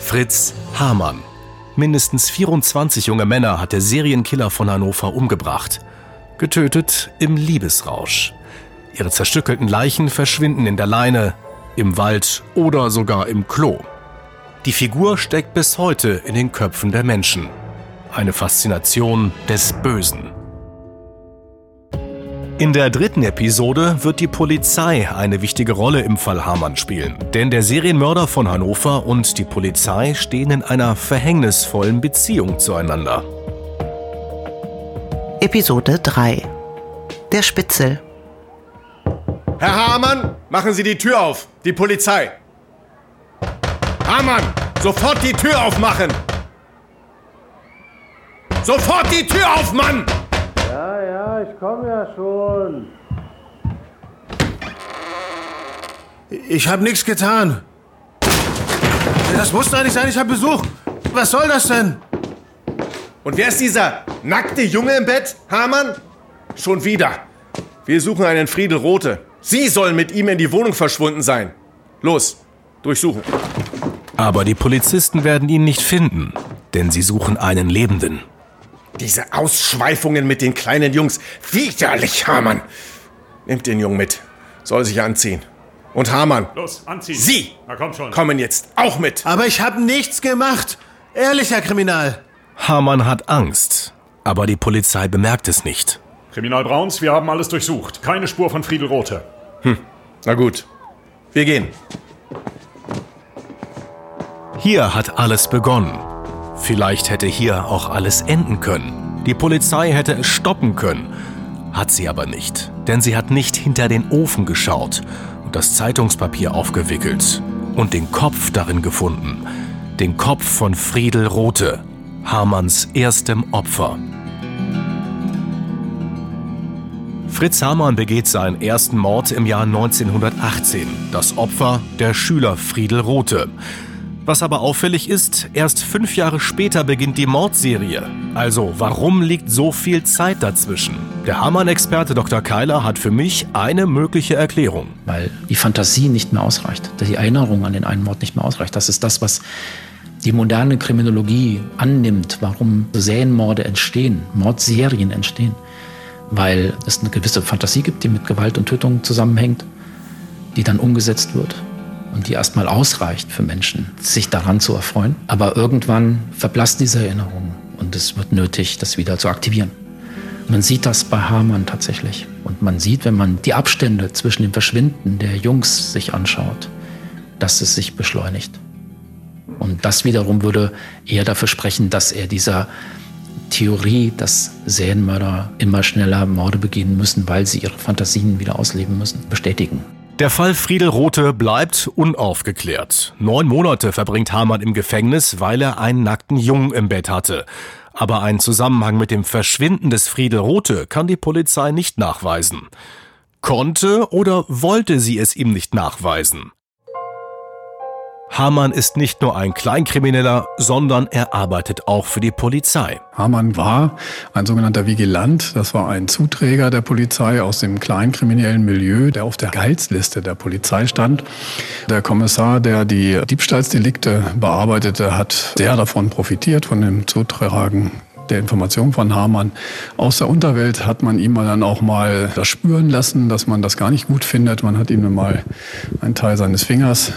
Fritz Hamann. Mindestens 24 junge Männer hat der Serienkiller von Hannover umgebracht. Getötet im Liebesrausch. Ihre zerstückelten Leichen verschwinden in der Leine, im Wald oder sogar im Klo. Die Figur steckt bis heute in den Köpfen der Menschen. Eine Faszination des Bösen. In der dritten Episode wird die Polizei eine wichtige Rolle im Fall Hamann spielen. Denn der Serienmörder von Hannover und die Polizei stehen in einer verhängnisvollen Beziehung zueinander. Episode 3 Der Spitzel Herr Hamann, machen Sie die Tür auf. Die Polizei. Hamann, sofort die Tür aufmachen. Sofort die Tür auf, Mann! Ich komme ja schon. Ich habe nichts getan. Das muss doch nicht sein, ich habe Besuch. Was soll das denn? Und wer ist dieser nackte Junge im Bett, Hamann? Schon wieder. Wir suchen einen Friedel Rote. Sie sollen mit ihm in die Wohnung verschwunden sein. Los, durchsuchen. Aber die Polizisten werden ihn nicht finden, denn sie suchen einen Lebenden. Diese Ausschweifungen mit den kleinen Jungs. Widerlich, Hamann. Nimmt den Jungen mit. Soll sich anziehen. Und Hamann. Los, anziehen. Sie Na komm schon. kommen jetzt auch mit. Aber ich habe nichts gemacht. Ehrlich, Herr Kriminal. Hamann hat Angst, aber die Polizei bemerkt es nicht. Kriminal Brauns, wir haben alles durchsucht. Keine Spur von Friedel Rothe. Na gut. Wir gehen. Hier hat alles begonnen. Vielleicht hätte hier auch alles enden können. Die Polizei hätte es stoppen können. Hat sie aber nicht, denn sie hat nicht hinter den Ofen geschaut und das Zeitungspapier aufgewickelt und den Kopf darin gefunden. Den Kopf von Friedel Rothe, Hamanns erstem Opfer. Fritz Hamann begeht seinen ersten Mord im Jahr 1918. Das Opfer der Schüler Friedel Rothe. Was aber auffällig ist, erst fünf Jahre später beginnt die Mordserie. Also, warum liegt so viel Zeit dazwischen? Der Hamann-Experte Dr. Keiler hat für mich eine mögliche Erklärung. weil die Fantasie nicht mehr ausreicht, die Erinnerung an den einen Mord nicht mehr ausreicht. Das ist das, was die moderne Kriminologie annimmt, warum Serienmorde entstehen, Mordserien entstehen, weil es eine gewisse Fantasie gibt, die mit Gewalt und Tötung zusammenhängt, die dann umgesetzt wird und die erstmal ausreicht für Menschen, sich daran zu erfreuen. Aber irgendwann verblasst diese Erinnerung und es wird nötig, das wieder zu aktivieren. Man sieht das bei Hamann tatsächlich. Und man sieht, wenn man die Abstände zwischen dem Verschwinden der Jungs sich anschaut, dass es sich beschleunigt. Und das wiederum würde eher dafür sprechen, dass er dieser Theorie, dass Serienmörder immer schneller Morde begehen müssen, weil sie ihre Fantasien wieder ausleben müssen, bestätigen. Der Fall Friedel Rothe bleibt unaufgeklärt. Neun Monate verbringt Hamann im Gefängnis, weil er einen nackten Jungen im Bett hatte. Aber einen Zusammenhang mit dem Verschwinden des Friedel Rothe kann die Polizei nicht nachweisen. Konnte oder wollte sie es ihm nicht nachweisen? Hamann ist nicht nur ein Kleinkrimineller, sondern er arbeitet auch für die Polizei. Hamann war ein sogenannter Vigilant. Das war ein Zuträger der Polizei aus dem kleinkriminellen Milieu, der auf der Gehaltsliste der Polizei stand. Der Kommissar, der die Diebstahlsdelikte bearbeitete, hat sehr davon profitiert, von dem Zutragen der Information von Hamann. Aus der Unterwelt hat man ihm dann auch mal das spüren lassen, dass man das gar nicht gut findet. Man hat ihm mal einen Teil seines Fingers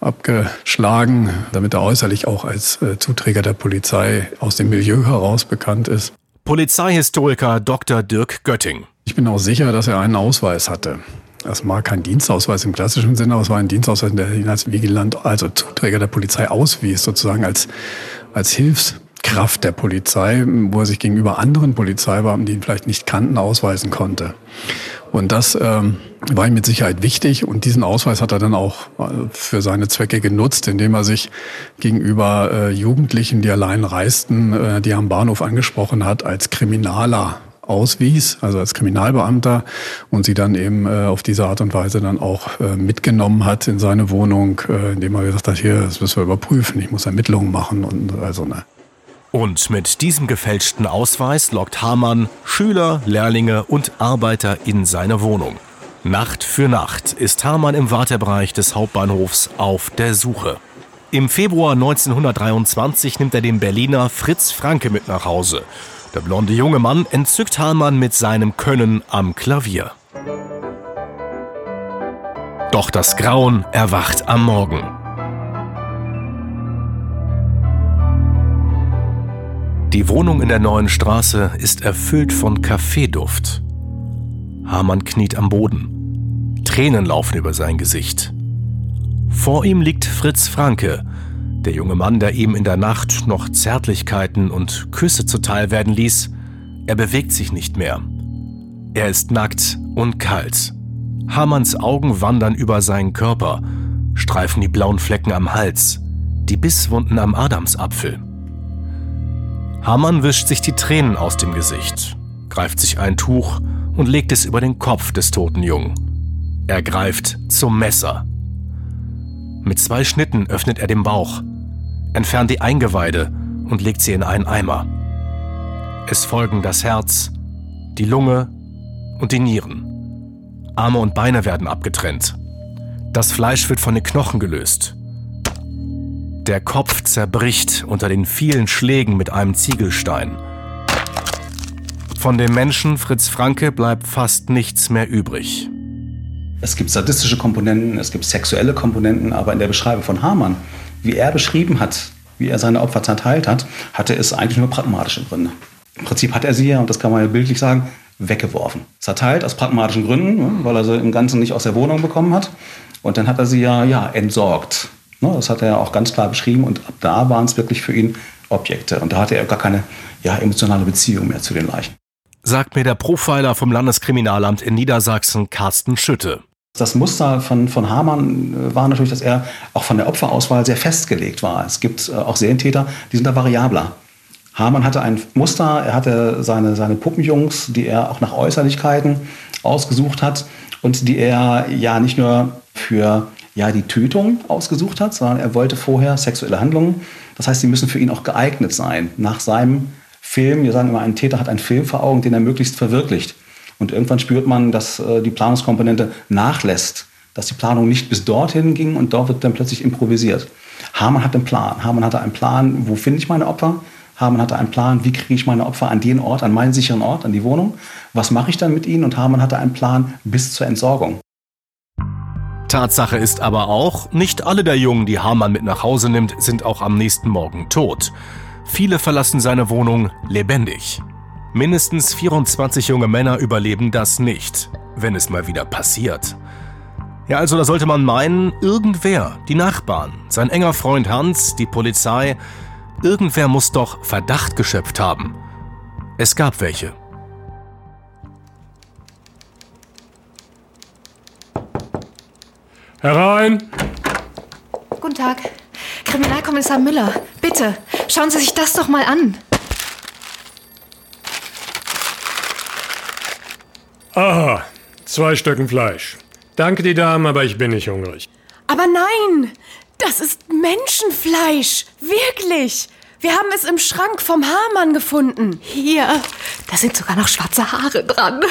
abgeschlagen, damit er äußerlich auch als äh, Zuträger der Polizei aus dem Milieu heraus bekannt ist. Polizeihistoriker Dr. Dirk Götting. Ich bin auch sicher, dass er einen Ausweis hatte. Das war kein Dienstausweis im klassischen Sinne, aber es war ein Dienstausweis, der ihn als Vigilant, also Zuträger der Polizei auswies, sozusagen als, als Hilfskraft der Polizei, wo er sich gegenüber anderen Polizeibeamten, die ihn vielleicht nicht kannten, ausweisen konnte. Und das ähm, war ihm mit Sicherheit wichtig und diesen Ausweis hat er dann auch äh, für seine Zwecke genutzt, indem er sich gegenüber äh, Jugendlichen, die allein reisten, äh, die er am Bahnhof angesprochen hat, als Kriminaler auswies, also als Kriminalbeamter und sie dann eben äh, auf diese Art und Weise dann auch äh, mitgenommen hat in seine Wohnung, äh, indem er gesagt hat, hier, das müssen wir überprüfen, ich muss Ermittlungen machen und also ne. Und mit diesem gefälschten Ausweis lockt Hamann Schüler, Lehrlinge und Arbeiter in seine Wohnung. Nacht für Nacht ist Hamann im Wartebereich des Hauptbahnhofs auf der Suche. Im Februar 1923 nimmt er den Berliner Fritz Franke mit nach Hause. Der blonde junge Mann entzückt Hamann mit seinem Können am Klavier. Doch das Grauen erwacht am Morgen. Die Wohnung in der neuen Straße ist erfüllt von Kaffeeduft. Hamann kniet am Boden. Tränen laufen über sein Gesicht. Vor ihm liegt Fritz Franke, der junge Mann, der ihm in der Nacht noch Zärtlichkeiten und Küsse zuteil werden ließ. Er bewegt sich nicht mehr. Er ist nackt und kalt. Hamanns Augen wandern über seinen Körper, streifen die blauen Flecken am Hals, die Bisswunden am Adamsapfel. Hamann wischt sich die Tränen aus dem Gesicht, greift sich ein Tuch und legt es über den Kopf des toten Jungen. Er greift zum Messer. Mit zwei Schnitten öffnet er den Bauch, entfernt die Eingeweide und legt sie in einen Eimer. Es folgen das Herz, die Lunge und die Nieren. Arme und Beine werden abgetrennt. Das Fleisch wird von den Knochen gelöst. Der Kopf zerbricht unter den vielen Schlägen mit einem Ziegelstein. Von dem Menschen Fritz Franke bleibt fast nichts mehr übrig. Es gibt sadistische Komponenten, es gibt sexuelle Komponenten, aber in der Beschreibung von Hamann, wie er beschrieben hat, wie er seine Opfer zerteilt hat, hatte es eigentlich nur pragmatische Gründe. Im Prinzip hat er sie ja, und das kann man ja bildlich sagen, weggeworfen. Zerteilt aus pragmatischen Gründen, ne, weil er sie im Ganzen nicht aus der Wohnung bekommen hat. Und dann hat er sie ja, ja entsorgt. Ne, das hat er ja auch ganz klar beschrieben. Und ab da waren es wirklich für ihn Objekte. Und da hatte er gar keine ja, emotionale Beziehung mehr zu den Leichen. Sagt mir der Profiler vom Landeskriminalamt in Niedersachsen, Carsten Schütte. Das Muster von, von Hamann äh, war natürlich, dass er auch von der Opferauswahl sehr festgelegt war. Es gibt äh, auch Serientäter, die sind da variabler. Hamann hatte ein Muster, er hatte seine, seine Puppenjungs, die er auch nach Äußerlichkeiten ausgesucht hat und die er ja nicht nur für ja, die Tötung ausgesucht hat, sondern er wollte vorher sexuelle Handlungen. Das heißt, sie müssen für ihn auch geeignet sein. Nach seinem Film, wir sagen immer, ein Täter hat einen Film vor Augen, den er möglichst verwirklicht. Und irgendwann spürt man, dass äh, die Planungskomponente nachlässt, dass die Planung nicht bis dorthin ging und dort wird dann plötzlich improvisiert. Hamann hat einen Plan. Hamann hatte einen Plan, wo finde ich meine Opfer? Hamann hatte einen Plan, wie kriege ich meine Opfer an den Ort, an meinen sicheren Ort, an die Wohnung. Was mache ich dann mit ihnen? Und Hamann hatte einen Plan bis zur Entsorgung. Tatsache ist aber auch, nicht alle der Jungen, die Hamann mit nach Hause nimmt, sind auch am nächsten Morgen tot. Viele verlassen seine Wohnung lebendig. Mindestens 24 junge Männer überleben das nicht, wenn es mal wieder passiert. Ja, also da sollte man meinen, irgendwer, die Nachbarn, sein enger Freund Hans, die Polizei, Irgendwer muss doch Verdacht geschöpft haben. Es gab welche. Herein! Guten Tag. Kriminalkommissar Müller, bitte, schauen Sie sich das doch mal an. Aha, zwei Stücken Fleisch. Danke, die Dame, aber ich bin nicht hungrig. Aber nein, das ist Menschenfleisch. Wirklich. Wir haben es im Schrank vom Haarmann gefunden. Hier. Da sind sogar noch schwarze Haare dran.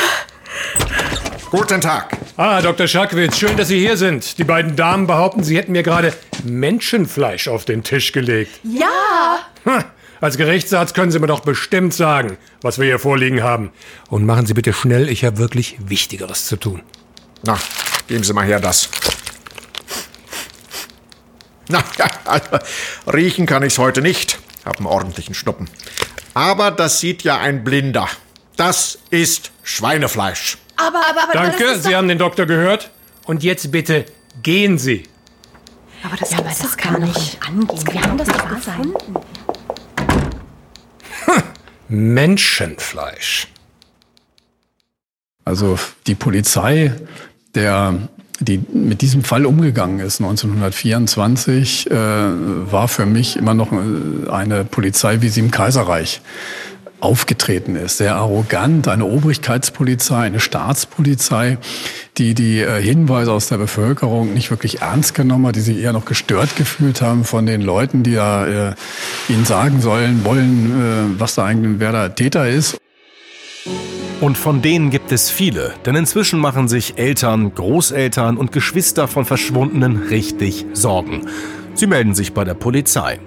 Guten Tag. Ah, Dr. Schackwitz, schön, dass Sie hier sind. Die beiden Damen behaupten, Sie hätten mir gerade Menschenfleisch auf den Tisch gelegt. Ja. Ha, als Gerichtsarzt können Sie mir doch bestimmt sagen, was wir hier vorliegen haben. Und machen Sie bitte schnell, ich habe wirklich Wichtigeres zu tun. Na, geben Sie mal her das. Na ja, also, riechen kann ich's heute nicht. Hab einen ordentlichen Schnuppen. Aber das sieht ja ein Blinder. Das ist Schweinefleisch. Aber, aber, aber. Danke, das Sie haben den Doktor gehört. Und jetzt bitte gehen Sie. Aber das, ja, aber das kann doch nicht angehen. Wir haben das doch gefunden. Menschenfleisch. Also die Polizei, der die mit diesem Fall umgegangen ist 1924, äh, war für mich immer noch äh, eine Polizei, wie sie im Kaiserreich aufgetreten ist. Sehr arrogant, eine Obrigkeitspolizei, eine Staatspolizei, die die äh, Hinweise aus der Bevölkerung nicht wirklich ernst genommen hat, die sich eher noch gestört gefühlt haben von den Leuten, die ja äh, ihnen sagen sollen, wollen, äh, was da eigentlich, wer da Täter ist. Und von denen gibt es viele, denn inzwischen machen sich Eltern, Großeltern und Geschwister von Verschwundenen richtig Sorgen. Sie melden sich bei der Polizei.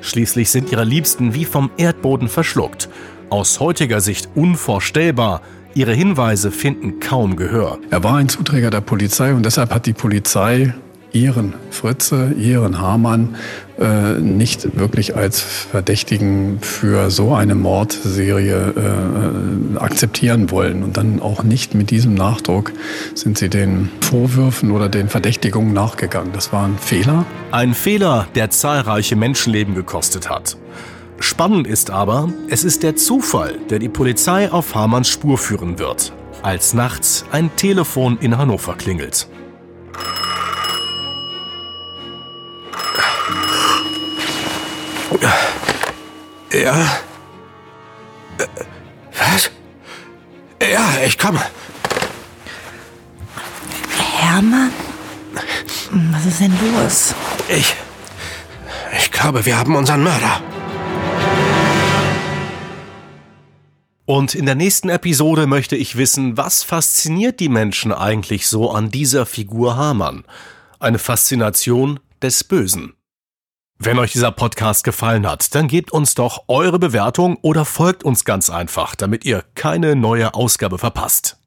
Schließlich sind ihre Liebsten wie vom Erdboden verschluckt. Aus heutiger Sicht unvorstellbar. Ihre Hinweise finden kaum Gehör. Er war ein Zuträger der Polizei und deshalb hat die Polizei ihren Fritze, ihren Hamann äh, nicht wirklich als Verdächtigen für so eine Mordserie äh, akzeptieren wollen. Und dann auch nicht mit diesem Nachdruck sind sie den Vorwürfen oder den Verdächtigungen nachgegangen. Das war ein Fehler. Ein Fehler, der zahlreiche Menschenleben gekostet hat. Spannend ist aber, es ist der Zufall, der die Polizei auf Hamanns Spur führen wird, als nachts ein Telefon in Hannover klingelt. Ja. Was? Ja, ich komme. Hermann? Was ist denn los? Ich. Ich glaube, wir haben unseren Mörder. Und in der nächsten Episode möchte ich wissen, was fasziniert die Menschen eigentlich so an dieser Figur Hamann? Eine Faszination des Bösen. Wenn euch dieser Podcast gefallen hat, dann gebt uns doch eure Bewertung oder folgt uns ganz einfach, damit ihr keine neue Ausgabe verpasst.